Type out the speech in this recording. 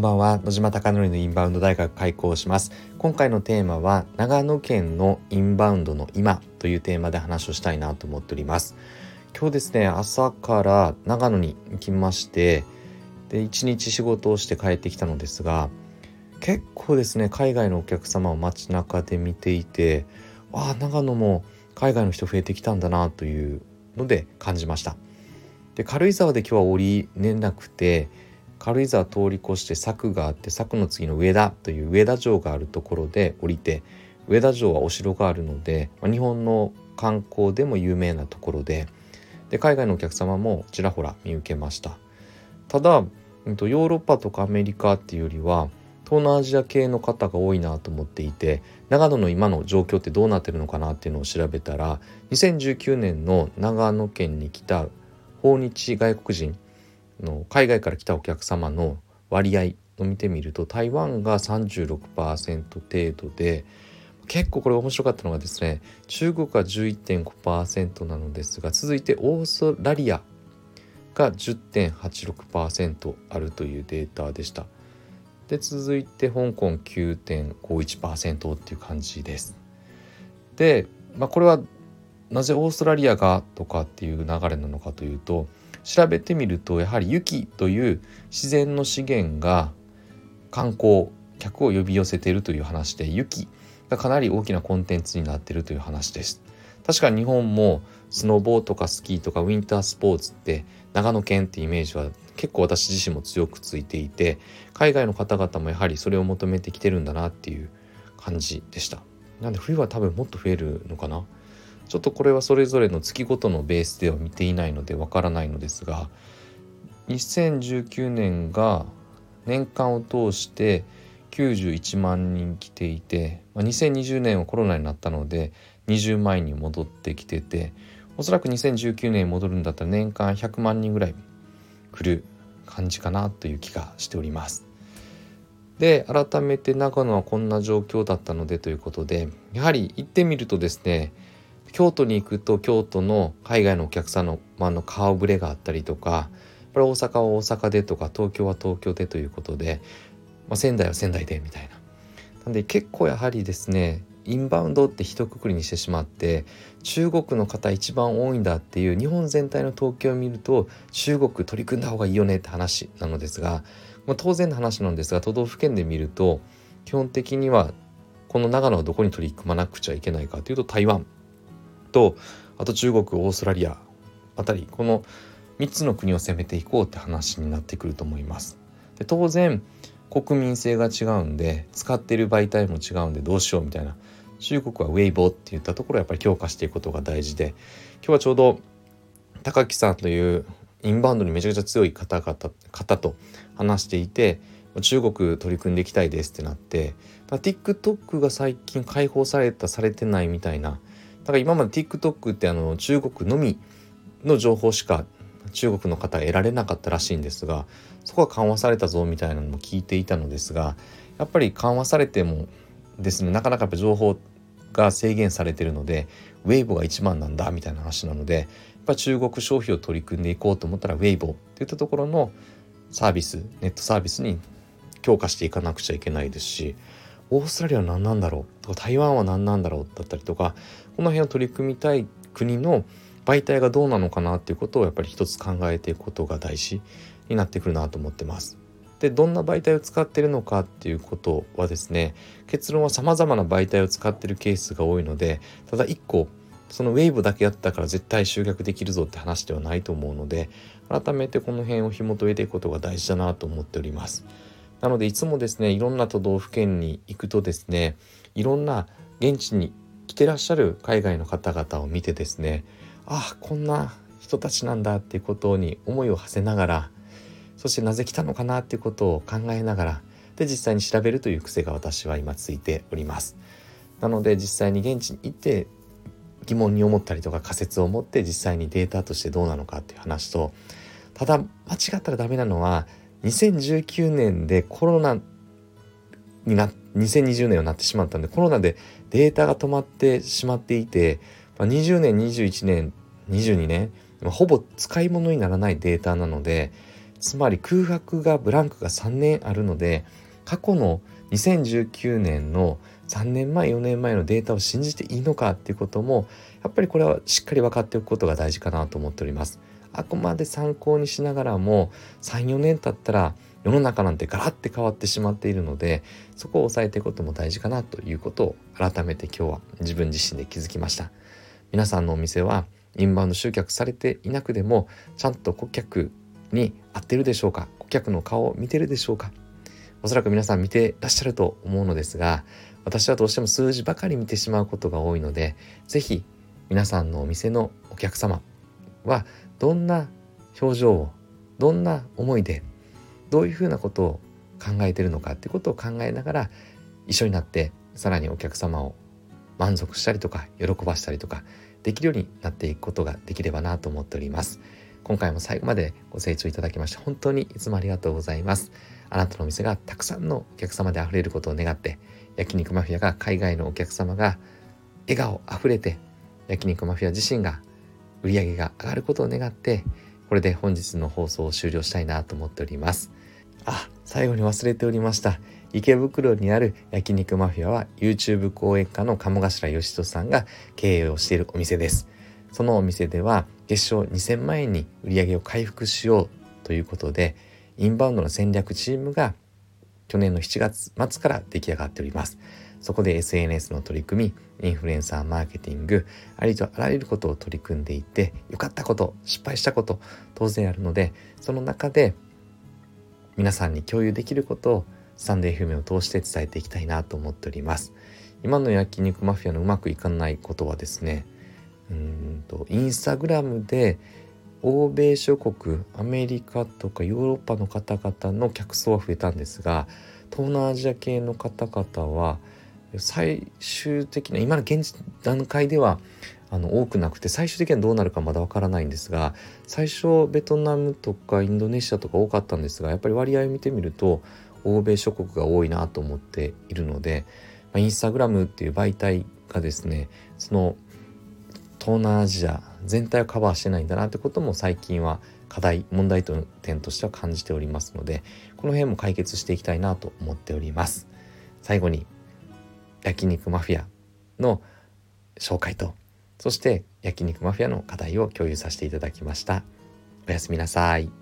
んばんは。野島貴則のインバウンド大学開校します。今回のテーマは長野県のインバウンドの今というテーマで話をしたいなと思っております。今日ですね朝から長野に行きましてで一日仕事をして帰ってきたのですが結構ですね海外のお客様を街中で見ていてああ長野も海外の人増えてきたんだなというので感じました。で軽井沢で今日は降りれなくて軽井沢通り越して柵があって柵の次の上田という上田城があるところで降りて上田城はお城があるので、日本の観光でも有名なところでで海外のお客様もちらほら見受けました。ただ、ヨーロッパとかアメリカっていうよりは東南アジア系の方が多いなと思っていて長野の今の状況ってどうなってるのかなっていうのを調べたら2019年の長野県に来た訪日外国人の海外から来たお客様の割合を見てみると台湾が36%程度で結構これ面白かったのがですね中国が11.5%なのですが続いてオーストラリアが10.86%あるというデータでした。で続いて香港9.51%っていう感じです。で、まあ、これはなぜオーストラリアがとかっていう流れなのかというと調べてみるとやはり雪という自然の資源が観光客を呼び寄せているという話で雪がかなり大きなコンテンツになっているという話です。確かに日本もスノボーとかスキーとかウィンタースポーツって長野県ってイメージは結構私自身も強くついていて海外の方々もやはりそれを求めてきてるんだなっていう感じでしたなんで冬は多分もっと増えるのかな？ちょっとこれはそれぞれの月ごとのベースでは見ていないのでわからないのですが2019年が年間を通して91万人来ていて、2020年はコロナになったので20万人戻ってきてておそらく2019年に戻るんだったら年間100万人ぐらい来る感じかなという気がしております。で改めて長野はこんな状況だったのでということでやはり行ってみるとですね京都に行くと京都の海外のお客さんの,、まあの顔ぶれがあったりとかやっぱり大阪は大阪でとか東京は東京でということで、まあ、仙台は仙台でみたいな。なんで結構やはりですねインバウンドって一括りにしてしまって中国の方一番多いんだっていう日本全体の統計を見ると中国取り組んだ方がいいよねって話なのですが、まあ、当然の話なんですが都道府県で見ると基本的にはこの長野はどこに取り組まなくちゃいけないかというと台湾とあと中国オーストラリアあたりこの3つの国を攻めていこうって話になってくると思います。で当然国民性が違うんで使ってる媒体も違うんでどうしようみたいな中国はウェイボーって言ったところをやっぱり強化していくことが大事で今日はちょうど高木さんというインバウンドにめちゃくちゃ強い方々方と話していて中国取り組んでいきたいですってなってだ TikTok が最近解放されたされてないみたいなだから今まで TikTok ってあの中国のみの情報しか中国の方は得られなかったらしいんですがそこは緩和されたぞみたいなのも聞いていたのですがやっぱり緩和されてもですねなかなかやっぱ情報が制限されてるのでウェイボが一番なんだみたいな話なのでやっぱ中国消費を取り組んでいこうと思ったらウェイボっていったところのサービスネットサービスに強化していかなくちゃいけないですしオーストラリアは何なんだろうとか台湾は何なんだろうだったりとかこの辺を取り組みたい国の媒体がどうなのかなっていうことをやっぱり一つ考えていくことが大事になってくるなと思ってます。でどんな媒体を使ってるのかっていうことはですね結論は様々な媒体を使ってるケースが多いのでただ1個そのウェーブだけやったから絶対集客できるぞって話ではないと思うので改めてこの辺を紐解いていくことが大事だなと思っております。なのでいつもですねいろんな都道府県に行くとですねいろんな現地に来てらっしゃる海外の方々を見てですねああこんな人たちなんだっていうことに思いを馳せながらそしてなぜ来たのかなっていうことを考えながらで実際に調べるという癖が私は今ついております。なので実際に現地に行って疑問に思ったりとか仮説を持って実際にデータとしてどうなのかっていう話とただ間違ったらダメなのは2019年でコロナにな2020年になってしまったんでコロナでデータが止まってしまっていて、まあ、20年21年22年ほぼ使い物にならないデータなのでつまり空白がブランクが3年あるので過去の2019年の3年前4年前のデータを信じていいのかっていうこともやっぱりこれはしっかり分かっておくことが大事かなと思っております。あくまで参考にしながらも34年経ったら世の中なんてガラッて変わってしまっているのでそこを抑えていくことも大事かなということを改めて今日は自分自身で気づきました。皆さんのお店はインバウンド集客されていなくてもちゃんと顧客に合ってるでしょうか？顧客の顔を見てるでしょうか？おそらく皆さん見てらっしゃると思うのですが私はどうしても数字ばかり見てしまうことが多いので是非皆さんのお店のお客様はどんな表情をどんな思いでどういうふうなことを考えてるのかっていうことを考えながら一緒になってさらにお客様を満足したりとか喜ばしたりとかできるようになっていくことができればなと思っております。今回も最後までご清聴いただきまして本当にいつもありがとうございます。あなたのお店がたくさんのお客様で溢れることを願って焼肉マフィアが海外のお客様が笑顔あふれて焼肉マフィア自身が売り上げが上がることを願ってこれで本日の放送を終了したいなと思っております。あ最後に忘れておりました。池袋にある焼肉マフィアは YouTube 講演家の鴨頭義人さんが経営をしているお店です。そのお店では月賞2000万円に売り上げを回復しようということでインバウンドの戦略チームが去年の7月末から出来上がっております。そこで SNS の取り組みインフルエンサーマーケティングありとあらゆることを取り組んでいて良かったこと失敗したこと当然あるのでその中で皆さんに共有できることをスタンド FM を通して伝えていきたいなと思っております。今の焼肉マフィアのうまくいかないことはですねうんとインスタグラムで欧米諸国アメリカとかヨーロッパの方々の客層は増えたんですが東南アジア系の方々は最終的な今の現段階ではあの多くなくて最終的にはどうなるかまだわからないんですが最初ベトナムとかインドネシアとか多かったんですがやっぱり割合を見てみると欧米諸国が多いなと思っているので、まあ、インスタグラムっていう媒体がですねその東南アジア全体をカバーしてないんだなってことも最近は課題問題点としては感じておりますのでこの辺も解決していきたいなと思っております。最後に焼肉マフィアの紹介とそして焼肉マフィアの課題を共有させていただきました。おやすみなさい。